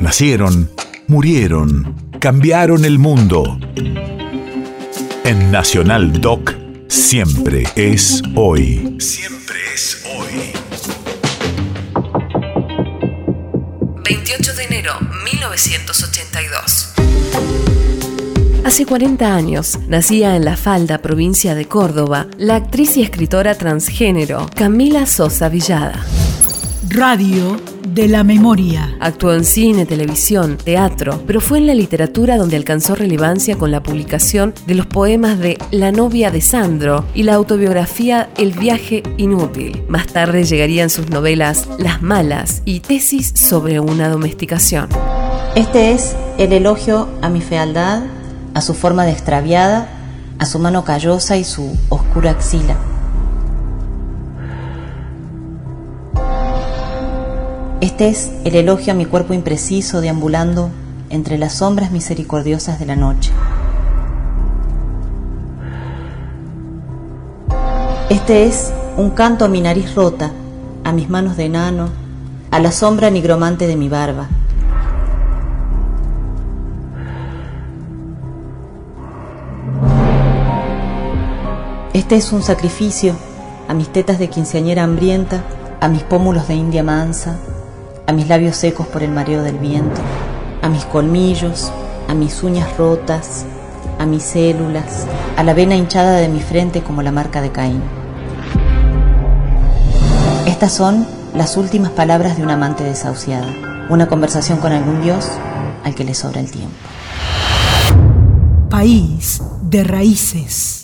Nacieron, murieron, cambiaron el mundo. En Nacional Doc, siempre es hoy. Siempre es hoy. 28 de enero 1982. Hace 40 años nacía en La Falda, provincia de Córdoba, la actriz y escritora transgénero Camila Sosa Villada. Radio de la memoria. Actuó en cine, televisión, teatro, pero fue en la literatura donde alcanzó relevancia con la publicación de los poemas de La novia de Sandro y la autobiografía El viaje inútil. Más tarde llegarían sus novelas Las malas y Tesis sobre una domesticación. Este es el elogio a mi fealdad, a su forma de extraviada, a su mano callosa y su oscura axila. Es el elogio a mi cuerpo impreciso deambulando entre las sombras misericordiosas de la noche. Este es un canto a mi nariz rota, a mis manos de enano, a la sombra nigromante de mi barba. Este es un sacrificio a mis tetas de quinceañera hambrienta, a mis pómulos de india mansa, a mis labios secos por el mareo del viento, a mis colmillos, a mis uñas rotas, a mis células, a la vena hinchada de mi frente como la marca de Caín. Estas son las últimas palabras de una amante desahuciada, una conversación con algún dios al que le sobra el tiempo. País de raíces.